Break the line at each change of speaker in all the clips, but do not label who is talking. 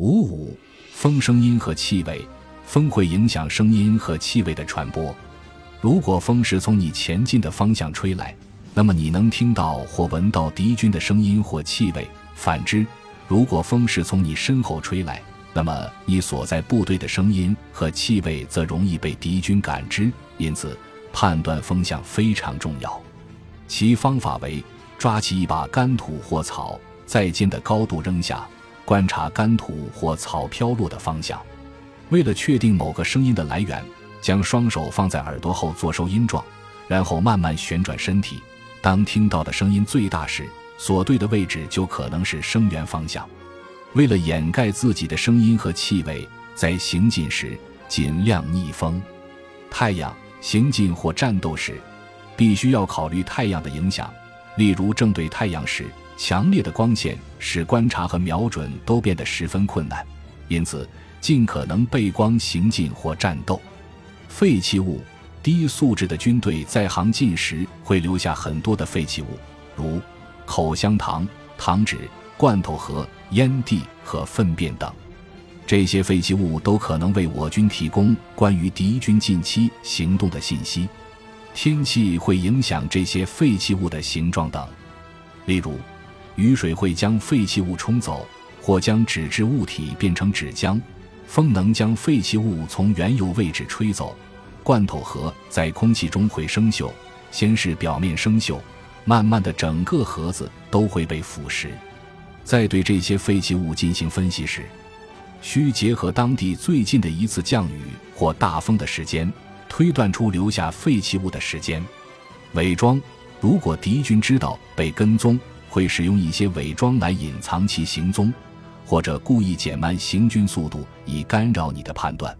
五五，风声音和气味，风会影响声音和气味的传播。如果风是从你前进的方向吹来，那么你能听到或闻到敌军的声音或气味；反之，如果风是从你身后吹来，那么你所在部队的声音和气味则容易被敌军感知。因此，判断风向非常重要。其方法为：抓起一把干土或草，在肩的高度扔下。观察干土或草飘落的方向，为了确定某个声音的来源，将双手放在耳朵后做收音状，然后慢慢旋转身体。当听到的声音最大时，所对的位置就可能是声源方向。为了掩盖自己的声音和气味，在行进时尽量逆风。太阳行进或战斗时，必须要考虑太阳的影响，例如正对太阳时。强烈的光线使观察和瞄准都变得十分困难，因此尽可能背光行进或战斗。废弃物：低素质的军队在行进时会留下很多的废弃物，如口香糖、糖纸、罐头盒、烟蒂和粪便等。这些废弃物都可能为我军提供关于敌军近期行动的信息。天气会影响这些废弃物的形状等，例如。雨水会将废弃物冲走，或将纸质物体变成纸浆。风能将废弃物从原有位置吹走。罐头盒在空气中会生锈，先是表面生锈，慢慢的整个盒子都会被腐蚀。在对这些废弃物进行分析时，需结合当地最近的一次降雨或大风的时间，推断出留下废弃物的时间。伪装：如果敌军知道被跟踪。会使用一些伪装来隐藏其行踪，或者故意减慢行军速度以干扰你的判断。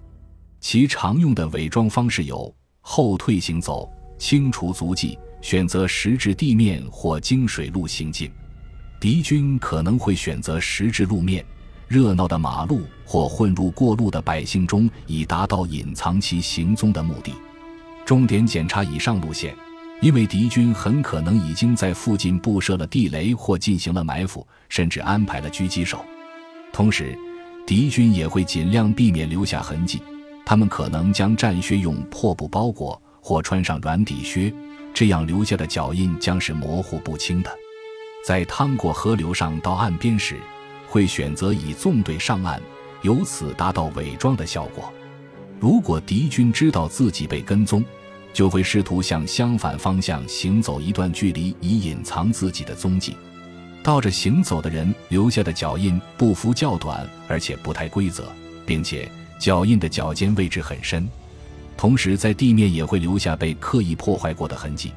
其常用的伪装方式有：后退行走、清除足迹、选择实质地面或经水路行进。敌军可能会选择实质路面、热闹的马路或混入过路的百姓中，以达到隐藏其行踪的目的。重点检查以上路线。因为敌军很可能已经在附近布设了地雷或进行了埋伏，甚至安排了狙击手。同时，敌军也会尽量避免留下痕迹，他们可能将战靴用破布包裹或穿上软底靴，这样留下的脚印将是模糊不清的。在趟过河流上到岸边时，会选择以纵队上岸，由此达到伪装的效果。如果敌军知道自己被跟踪，就会试图向相反方向行走一段距离，以隐藏自己的踪迹。倒着行走的人留下的脚印步幅较短，而且不太规则，并且脚印的脚尖位置很深。同时，在地面也会留下被刻意破坏过的痕迹，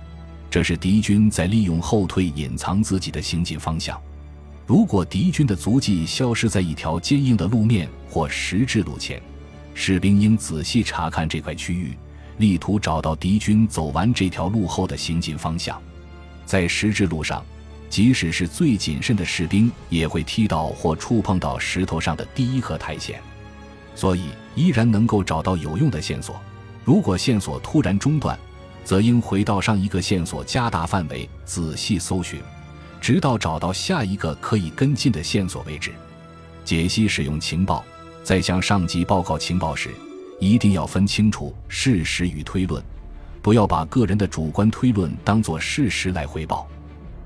这是敌军在利用后退隐藏自己的行进方向。如果敌军的足迹消失在一条坚硬的路面或石质路前，士兵应仔细查看这块区域。力图找到敌军走完这条路后的行进方向，在石质路上，即使是最谨慎的士兵也会踢到或触碰到石头上的第一颗苔藓，所以依然能够找到有用的线索。如果线索突然中断，则应回到上一个线索，加大范围，仔细搜寻，直到找到下一个可以跟进的线索为止。解析使用情报，在向上级报告情报时。一定要分清楚事实与推论，不要把个人的主观推论当作事实来汇报。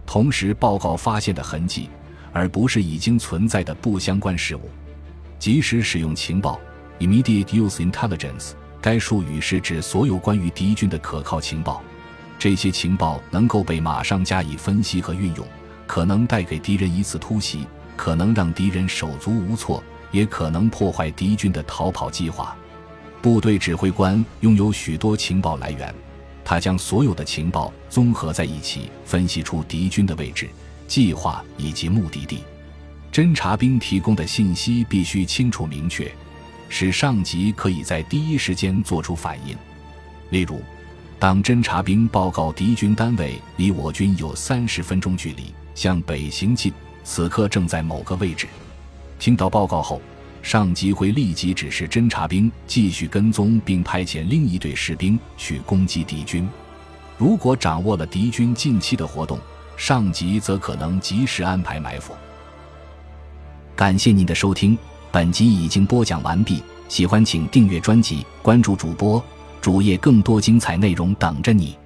同时报告发现的痕迹，而不是已经存在的不相关事物。及时使用情报 （immediate use intelligence），该术语是指所有关于敌军的可靠情报。这些情报能够被马上加以分析和运用，可能带给敌人一次突袭，可能让敌人手足无措，也可能破坏敌军的逃跑计划。部队指挥官拥有许多情报来源，他将所有的情报综合在一起，分析出敌军的位置、计划以及目的地。侦察兵提供的信息必须清楚明确，使上级可以在第一时间做出反应。例如，当侦察兵报告敌军单位离我军有三十分钟距离，向北行进，此刻正在某个位置。听到报告后。上级会立即指示侦察兵继续跟踪，并派遣另一队士兵去攻击敌军。如果掌握了敌军近期的活动，上级则可能及时安排埋伏。感谢您的收听，本集已经播讲完毕，喜欢请订阅专辑，关注主播主页，更多精彩内容等着你。